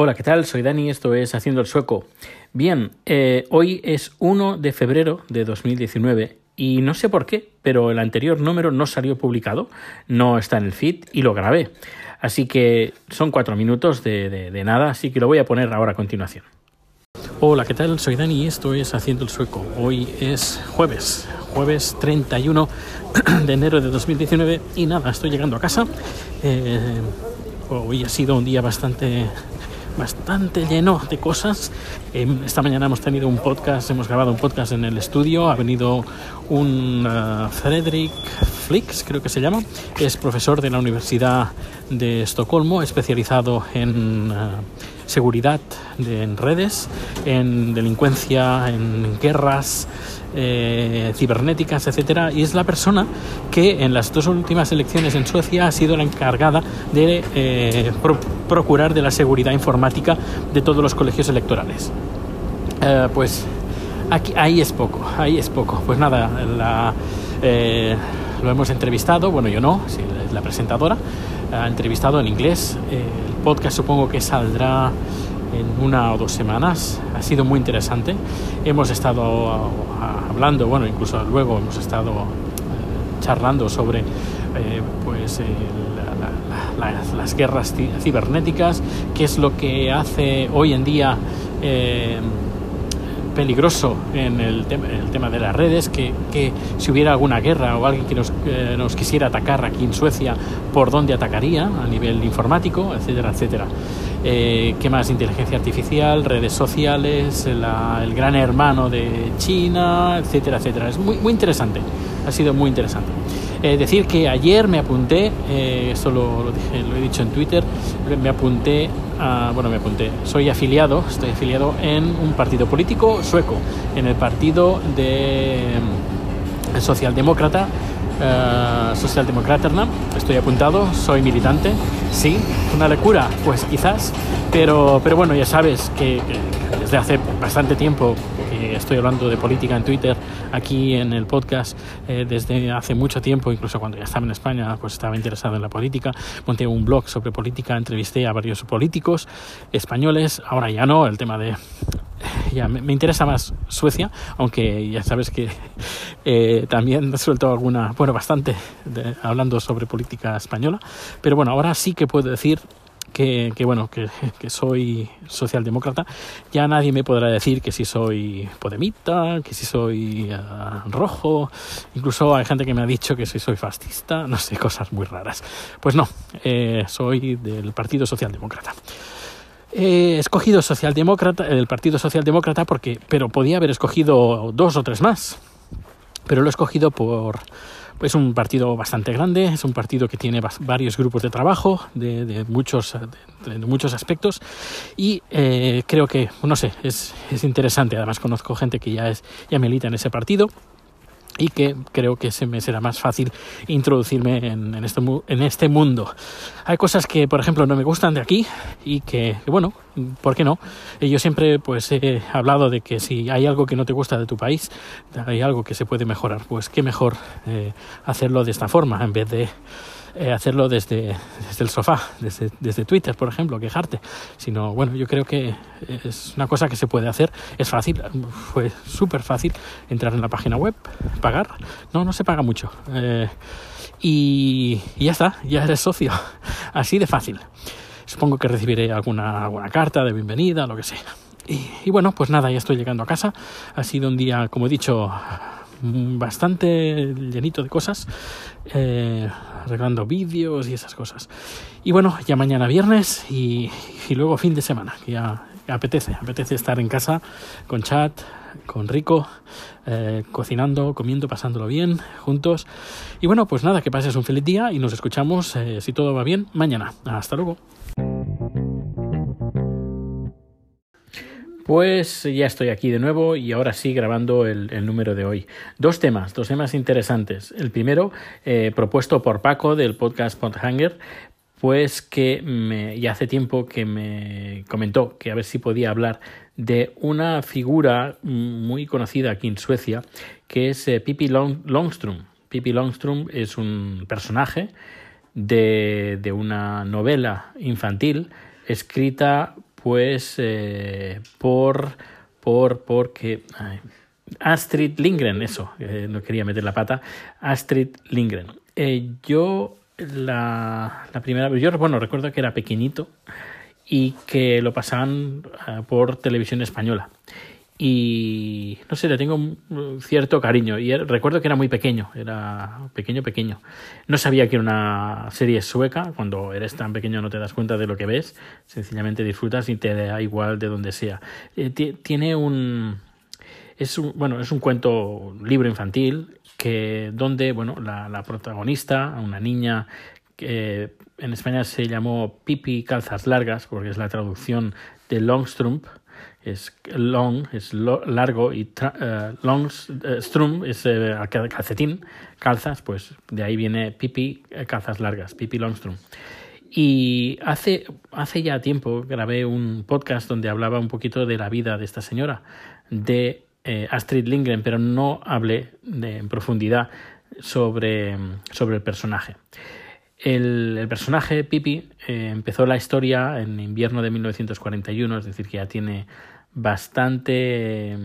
Hola, ¿qué tal? Soy Dani, esto es Haciendo el Sueco. Bien, eh, hoy es 1 de febrero de 2019 y no sé por qué, pero el anterior número no salió publicado, no está en el feed y lo grabé. Así que son cuatro minutos de, nada, así que lo voy a poner ahora a continuación. Hola, ¿qué tal? Soy Dani y esto es Haciendo el Sueco. Hoy es jueves, jueves 31 de enero de 2019 y nada, estoy llegando a casa. Eh, hoy ha sido un día bastante bastante lleno de cosas. Em, esta mañana hemos tenido un podcast, hemos grabado un podcast en el estudio. Ha venido un uh, Frederick Flix, creo que se llama. Es profesor de la Universidad de Estocolmo, especializado en uh, seguridad de, en redes, en delincuencia, en guerras eh, cibernéticas, etcétera, y es la persona que en las dos últimas elecciones en Suecia ha sido la encargada de eh, pro procurar de la seguridad informática de todos los colegios electorales. Eh, pues aquí, ahí es poco, ahí es poco. Pues nada, la, eh, lo hemos entrevistado, bueno, yo no, sí, la presentadora, ha entrevistado en inglés. el podcast supongo que saldrá en una o dos semanas. Ha sido muy interesante. Hemos estado hablando, bueno, incluso luego hemos estado eh, charlando sobre eh, pues, la, la, las guerras cibernéticas, qué es lo que hace hoy en día eh, peligroso en el, tema, el tema de las redes, que, que, si hubiera alguna guerra o alguien que nos, eh, nos, quisiera atacar aquí en Suecia, por dónde atacaría a nivel informático, etcétera, etcétera. Eh, ¿Qué más? Inteligencia artificial, redes sociales, el gran hermano de China, etcétera, etcétera. Es muy, muy interesante, ha sido muy interesante. Eh, decir que ayer me apunté, eh, esto lo, lo, dije, lo, he dicho en Twitter, me apunté, a, bueno, me apunté, soy afiliado, estoy afiliado en un partido político sueco, en el partido de el socialdemócrata, uh, socialdemokraterna, estoy apuntado, soy militante, sí, una locura, pues quizás, pero, pero bueno, ya sabes que desde hace bastante tiempo estoy hablando de política en Twitter, aquí en el podcast, eh, desde hace mucho tiempo, incluso cuando ya estaba en España, pues estaba interesado en la política. Monté un blog sobre política, entrevisté a varios políticos españoles, ahora ya no, el tema de ya me, interesa más Suecia, aunque ya sabes que eh, también suelto alguna, bueno, bastante hablando sobre política española, pero bueno, ahora sí que puedo decir que, bueno, que, soy socialdemócrata, ya nadie me podrá decir que si soy podemita, que si soy uh, rojo, incluso hay gente que me ha dicho que si soy fascista, no sé, cosas muy raras. Pues no, eh, soy del Partido Socialdemócrata. He escogido socialdemócrata, el Partido Socialdemócrata porque, pero podía haber escogido dos o tres más, pero lo he escogido por es un partido bastante grande, es un partido que tiene varios grupos de trabajo de, de muchos, de, de, muchos aspectos y eh, creo que, no sé, es, es, interesante. Además conozco gente que ya, es, ya milita en ese partido y que creo que se me será más fácil introducirme en, en, este, en este mundo. Hay cosas que, por ejemplo, no me gustan de aquí y que, bueno, ¿por qué no? Yo siempre pues he hablado de que si hay algo que no te gusta de tu país, hay algo que se puede mejorar, pues qué mejor eh, hacerlo de esta forma en vez de eh, hacerlo desde, desde, el sofá, desde, desde, Twitter, por ejemplo, quejarte, sino, bueno, yo creo que es una cosa que se puede hacer, es fácil, fue súper fácil entrar en la página web, pagar, no, no se paga mucho, eh, y, y ya está, ya eres socio, así de fácil. Supongo que recibiré alguna, alguna carta de bienvenida, lo que sea. Y, y bueno, pues nada, ya estoy llegando a casa. Ha sido un día, como he dicho, bastante llenito de cosas, eh, arreglando vídeos y esas cosas. Y bueno, ya mañana viernes y, luego fin de semana, que ya, ya, apetece, apetece estar en casa con chat, con Rico, eh, cocinando, comiendo, pasándolo bien, juntos. Y bueno, pues nada, que pases un feliz día y nos escuchamos, eh, si todo va bien, mañana. Hasta luego. Pues ya estoy aquí de nuevo y ahora sí grabando el, número de hoy. Dos temas, dos temas interesantes. El primero, eh, propuesto por Paco del podcast Podhanger, pues que me, ya hace tiempo que me comentó que a ver si podía hablar de una figura muy conocida aquí en Suecia, que es eh, Pippi Long, Longstrom. Pippi Longstrom es un personaje de, de una novela infantil escrita pues por por porque Astrid Lindgren, eso, no quería meter la pata, Astrid Lindgren. yo la, la primera vez, yo bueno, recuerdo que era pequeñito y que lo pasaban por televisión española y no sé, le tengo cierto cariño. Y recuerdo que era muy pequeño, era pequeño, pequeño. No sabía que era una serie sueca, cuando eres tan pequeño no te das cuenta de lo que ves, sencillamente disfrutas y te da igual de donde sea. Eh, tiene un... Es un, bueno, es un cuento libro infantil que donde bueno la, la protagonista, una niña que en España se llamó Pipi Calzas Largas, porque es la traducción de Longstrump, es long, es largo, y uh, long, strum es uh, calcetín, calzas, pues de ahí viene pipi, calzas largas, pipi longstrum. Y hace, hace ya tiempo grabé un podcast donde hablaba un poquito de la vida de esta señora, de Astrid Lindgren, pero no hablé de, en profundidad sobre, sobre el personaje. El, personaje Pipi eh, empezó la historia en invierno de 1941, es decir, que ya tiene bastante,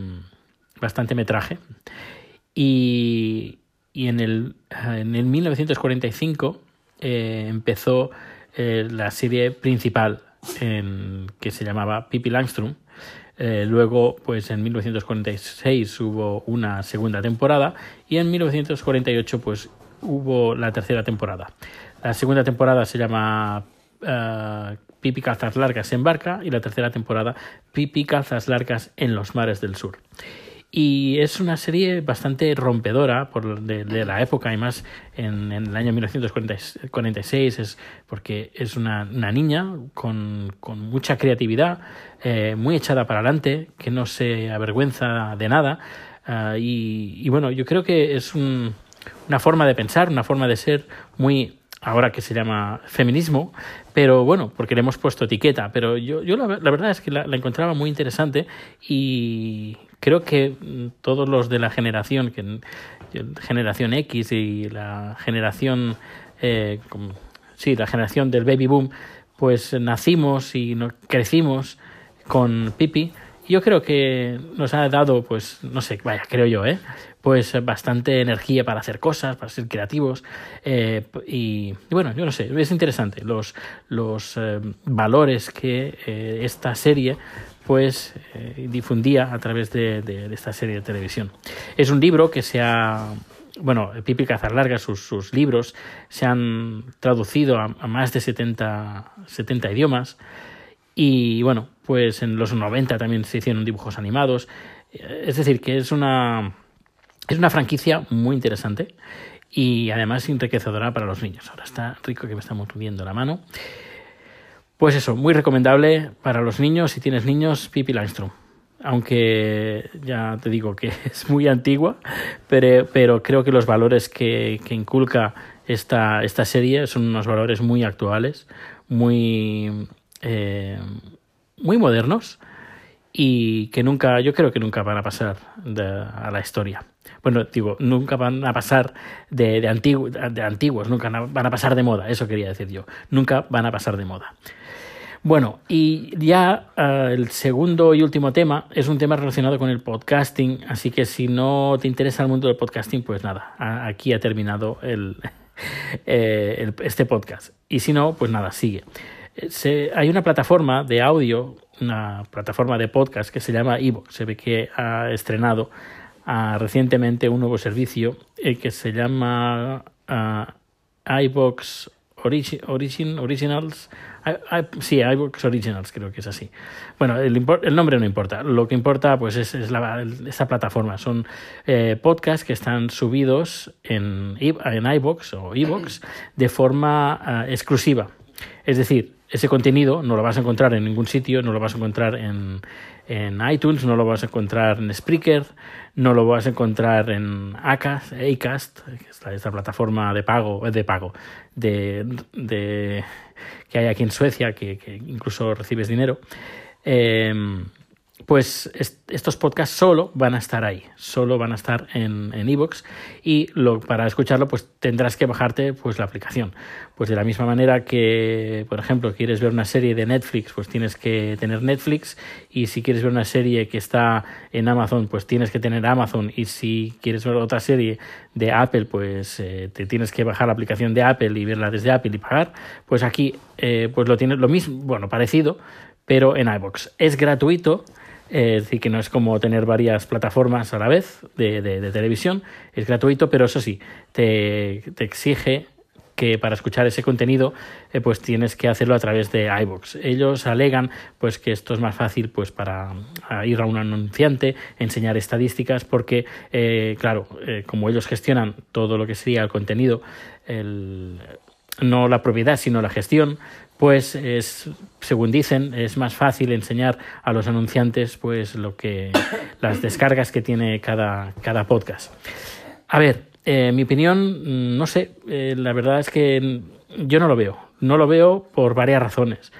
bastante metraje. Y, y en, el, en el 1945 eh, empezó eh, la serie principal que se llamaba Pippi Langstrom. Eh, luego, pues en 1946 hubo una segunda temporada y en 1948 pues hubo la tercera temporada. La segunda temporada se llama Pipi Calzas Largas en barca y la tercera temporada Pipi Calzas Largas en los mares del sur. Y es una serie bastante rompedora por de, la época y más en, el año 1946, es porque es una, niña con, mucha creatividad, eh, muy echada para adelante, que no se avergüenza de nada. Ah, y, bueno, yo creo que es una forma de pensar, una forma de ser muy ahora que se llama feminismo, pero bueno, porque le hemos puesto etiqueta, pero yo, yo la, verdad es que la, encontraba muy interesante y creo que todos los de la generación, que generación X y la generación, eh, sí, la generación del baby boom, pues nacimos y crecimos con Pipi. Yo creo que nos ha dado, pues, no sé, vaya, creo yo, ¿eh? pues bastante energía para hacer cosas, para ser creativos. Eh, y, bueno, yo no sé, es interesante los, los eh, valores que eh, esta serie pues difundía a través de, esta serie de televisión. Es un libro que se ha bueno, Pipi Cazarlarga, sus, sus libros se han traducido a, a, más de 70, 70 idiomas y bueno, pues en los 90 también se hicieron dibujos animados. Es decir, que es una, es una franquicia muy interesante y además enriquecedora para los niños. Ahora está rico que me estamos viendo la mano. Pues eso, muy recomendable para los niños. Si tienes niños, Pipi Langstrom. Aunque ya te digo que es muy antigua, pero, pero creo que los valores que, que inculca esta, esta serie son unos valores muy actuales, muy, eh, muy modernos y que nunca, yo creo que nunca van a pasar a la historia. Bueno, digo, nunca van a pasar de, de, de antiguos, nunca van a pasar de moda, eso quería decir yo, nunca van a pasar de moda. Bueno, y ya eh, el segundo y último tema es un tema relacionado con el podcasting, así que si no te interesa el mundo del podcasting, pues nada, aquí ha terminado el, eh, este podcast. Y si no, pues nada, sigue. Se, hay una plataforma de audio una plataforma de podcast que se llama Evox. Se ve que ha estrenado uh, recientemente un nuevo servicio eh, que se llama uh, iVox Origin, Originals. sí, iVox Originals, creo que es así. Bueno, el, el, nombre no importa. Lo que importa pues es, la, esta plataforma. Son eh, podcasts que están subidos en, en iVox o iVox de forma uh, exclusiva. Es decir, ese contenido no lo vas a encontrar en ningún sitio, no lo vas a encontrar en, en iTunes, no lo vas a encontrar en Spreaker, no lo vas a encontrar en Acast, Acast que es esta plataforma de pago, de pago, de, de que hay aquí en Suecia, que, que incluso recibes dinero. Eh, pues estos podcasts solo van a estar ahí, solo van a estar en en iVoox y lo, para escucharlo pues tendrás que bajarte pues la aplicación. Pues de la misma manera que, por ejemplo, quieres ver una serie de Netflix, pues tienes que tener Netflix y si quieres ver una serie que está en Amazon, pues tienes que tener Amazon y si quieres ver otra serie de Apple, pues eh, te tienes que bajar la aplicación de Apple y verla desde Apple y pagar. Pues aquí eh, pues lo tienes lo mismo, bueno, parecido, pero en iVoox. Es gratuito es decir, que no es como tener varias plataformas a la vez de, de, televisión, es gratuito, pero eso sí, te, te exige que para escuchar ese contenido eh, pues tienes que hacerlo a través de iVoox. Ellos alegan pues que esto es más fácil pues para ir a un anunciante, enseñar estadísticas porque eh, claro, eh, como ellos gestionan todo lo que sería el contenido, el, no la propiedad sino la gestión, pues es, según dicen, es más fácil enseñar a los anunciantes pues lo que las descargas que tiene cada, cada podcast. A ver, eh, mi opinión, no sé, eh, la verdad es que yo no lo veo. No lo veo por varias razones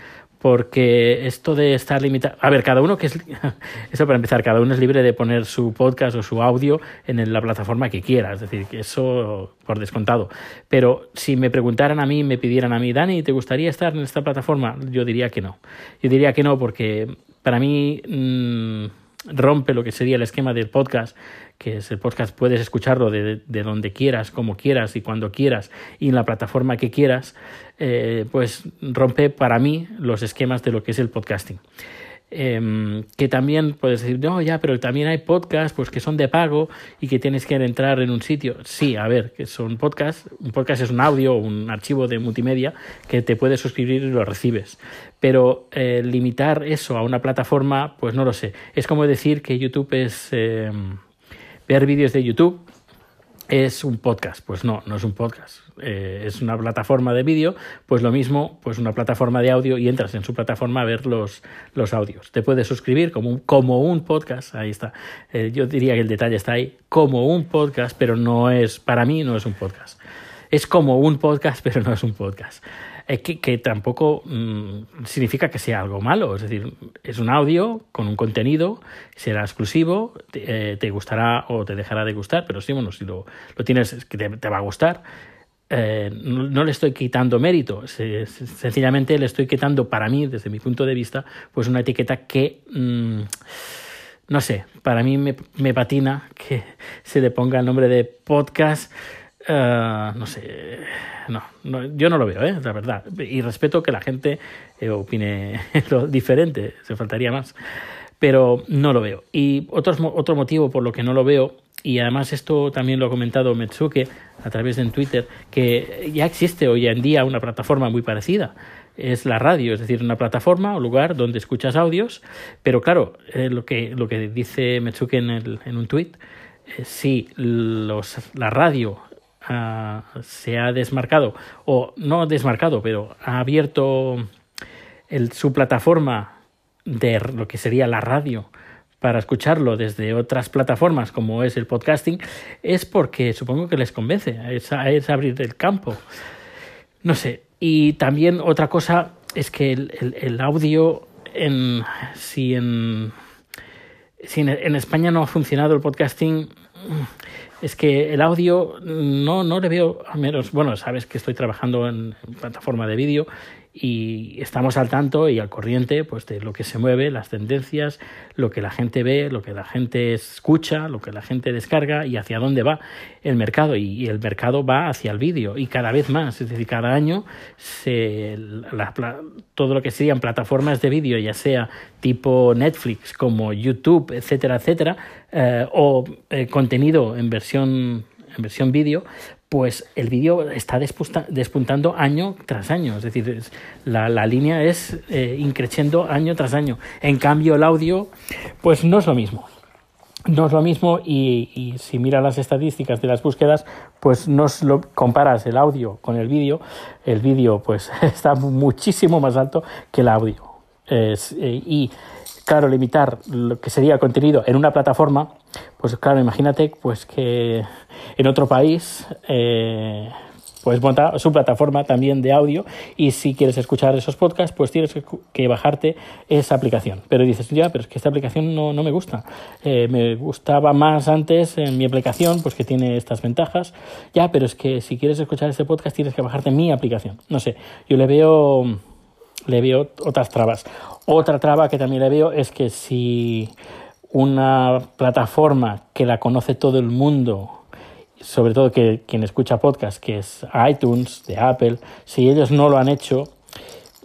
porque esto de estar limitado, a ver, cada uno que es, eso para empezar, cada uno es libre de poner su podcast o su audio en la plataforma que quiera, es decir, que eso por descontado. Pero si me preguntaran a mí, me pidieran a mí, Dani, ¿te gustaría estar en esta plataforma? Yo diría que no. Yo diría que no porque para mí mm, rompe lo que sería el esquema del podcast que es el podcast, puedes escucharlo de, donde quieras, como quieras y cuando quieras y en la plataforma que quieras, eh, pues rompe para mí los esquemas de lo que es el podcasting. Em, que también puedes decir, no, ya, pero también hay podcasts pues, que son de pago y que tienes que entrar en un sitio. Sí, a ver, que son podcasts. Un podcast es un audio, un archivo de multimedia que te puedes suscribir y lo recibes. Pero eh, limitar eso a una plataforma, pues no lo sé. Es como decir que YouTube es. Em, ver vídeos de YouTube es un podcast. Pues no, no es un podcast. Eh, es una plataforma de vídeo, pues lo mismo, pues una plataforma de audio y entras en su plataforma a ver los, los audios. Te puedes suscribir como un, como un podcast, ahí está. Eh, yo diría que el detalle está ahí, como un podcast, pero no es, para mí no es un podcast. Es como un podcast, pero no es un podcast es que, tampoco mm, significa que sea algo malo. Es decir, es un audio con un contenido, será exclusivo, te, eh, gustará o te dejará de gustar, pero sí, bueno, si lo, lo tienes, que te, va a gustar. Eh, no, le estoy quitando mérito, sencillamente le estoy quitando para mí, desde mi punto de vista, pues una etiqueta que, mm, no sé, para mí me, me, patina que se le ponga el nombre de podcast, eh, no sé, no, yo no lo veo, ¿eh? la verdad. Y respeto que la gente eh, opine lo diferente, se faltaría más. Pero no lo veo. Y otro, otro motivo por lo que no lo veo, y además esto también lo ha comentado Metsuke a través de Twitter, que ya existe hoy en día una plataforma muy parecida. Es la radio, es decir, una plataforma o lugar donde escuchas audios, pero claro, eh, lo, que, lo que dice Metsuke en, el, en un tweet, si los, la radio se ha desmarcado, o no desmarcado, pero ha abierto el, su plataforma de lo que sería la radio para escucharlo desde otras plataformas como es el podcasting, es porque supongo que les convence, es, es abrir el campo. No sé. Y también otra cosa es que el, el, audio, en, si, en, si en España no ha funcionado el podcasting, es que el audio no, no le veo, a menos, bueno, sabes que estoy trabajando en, plataforma de vídeo y estamos al tanto y al corriente pues de lo que se mueve, las tendencias, lo que la gente ve, lo que la gente escucha, lo que la gente descarga y hacia dónde va el mercado. Y, el mercado va hacia el vídeo y cada vez más, es decir, cada año se, todo lo que serían plataformas de vídeo, ya sea tipo Netflix como YouTube, etcétera, etcétera, eh, o eh, contenido en versión en versión vídeo, pues el vídeo está despuntando año tras año. Es decir, la, línea es eh, increciendo año tras año. En cambio, el audio, pues no es lo mismo. No es lo mismo y, si miras las estadísticas de las búsquedas, pues no lo comparas el audio con el vídeo, el vídeo pues está muchísimo más alto que el audio. Es, eh, y claro, limitar lo que sería contenido en una plataforma, pues claro, imagínate pues que en otro país, montar su plataforma también de audio y si quieres escuchar esos podcasts, pues tienes que, bajarte esa aplicación. Pero dices, ya, pero es que esta aplicación no, no me gusta. Eh, me gustaba más antes en mi aplicación, pues que tiene estas ventajas. Ya, pero es que si quieres escuchar este podcast tienes que bajarte mi aplicación. No sé, yo le veo, le veo otras trabas. Otra traba que también le veo es que si una plataforma que la conoce todo el mundo sobre todo que quien escucha podcast, que es iTunes, de Apple, si ellos no lo han hecho,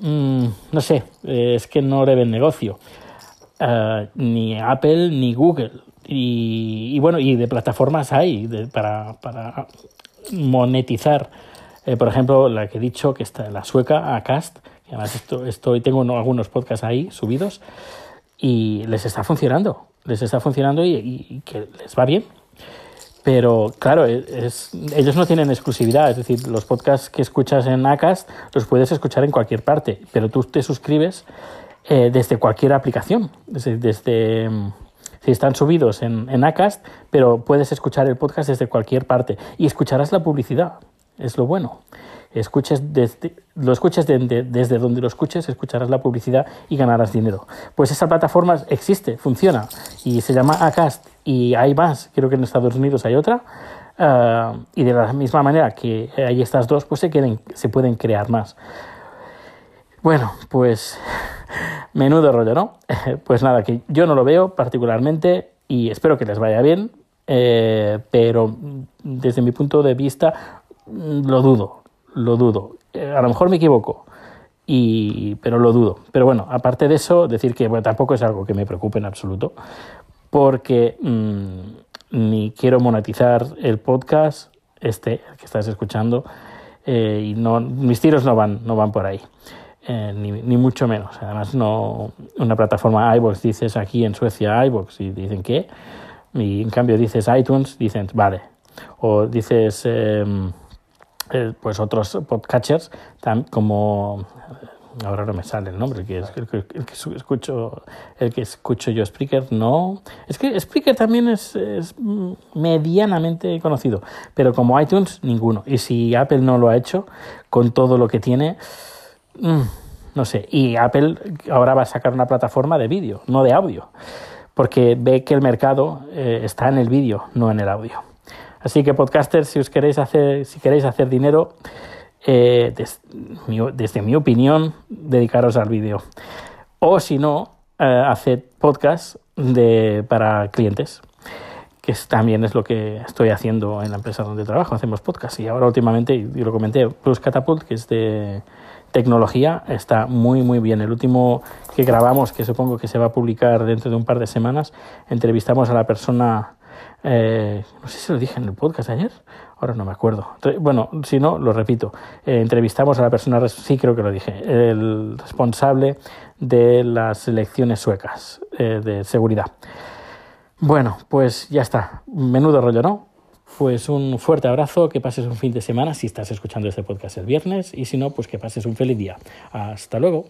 mm, no sé, eh, es que no le ven negocio. Eh, ni Apple ni Google. Y, bueno, y de plataformas hay para, para, monetizar. Eh, por ejemplo, la que he dicho, que está la sueca, Acast, que además esto, estoy, tengo algunos podcasts ahí subidos, y les está funcionando. Les está funcionando y que les va bien. Pero claro, e, es, ellos no tienen exclusividad, es decir, los podcasts que escuchas en Acast los puedes escuchar en cualquier parte, pero tú te suscribes eh, desde cualquier aplicación, desde, desde mm, si están subidos en, en Acast, pero puedes escuchar el podcast desde cualquier parte y escucharás la publicidad, es lo bueno escuches desde, lo escuches desde donde lo escuches, escucharás la publicidad y ganarás dinero. Pues esa plataforma existe, funciona y se llama Acast y hay más, creo que en Estados Unidos hay otra. Ah, y de la misma manera que hay estas dos, pues se, se pueden crear más. Bueno, pues menudo rollo, ¿no? Pues nada, que yo no lo veo particularmente y espero que les vaya bien, eh, pero desde mi punto de vista lo dudo lo dudo. Eh, a lo mejor me equivoco, y, pero lo dudo. Pero bueno, aparte de eso, decir que tampoco es algo que me preocupe en absoluto, porque mm, ni quiero monetizar el podcast, este que estás escuchando, eh, y no, mis tiros no van, no van por ahí. Eh, ni, ni, mucho menos. Además, no una plataforma iVoox dices aquí en Suecia iVoox y dicen que, y en cambio dices iTunes, dicen vale. O dices em, eh, pues otros podcatchers como ahora no me sale el nombre que es el que, escucho el que escucho yo Spreaker no. Es que Spreaker también es, medianamente conocido pero como iTunes ninguno. Y si Apple no lo ha hecho con todo lo que tiene mm, no sé. Y Apple ahora va a sacar una plataforma de vídeo no de audio porque ve que el mercado eh, está en el vídeo no en el audio Así que podcasters, si os queréis hacer, si queréis hacer dinero, eh, desde mi opinión, dedicaros al vídeo. O si no, eh, haced podcast de, para clientes, que también es lo que estoy haciendo en la empresa donde trabajo. Hacemos podcast y ahora últimamente, y lo comenté, Plus Catapult, que es de tecnología, está muy, muy bien. El último que grabamos, que supongo que se va a publicar dentro de un par de semanas, entrevistamos a la persona eh, no sé si lo dije en el podcast ayer, ahora no me acuerdo. Bueno, si no, lo repito. Eh, entrevistamos a la persona, sí creo que lo dije, el responsable de las elecciones suecas eh, de seguridad. Bueno, pues ya está. Menudo rollo, ¿no? Pues un fuerte abrazo, que pases un fin de semana si estás escuchando este podcast el viernes y si no, pues que pases un feliz día. Hasta luego.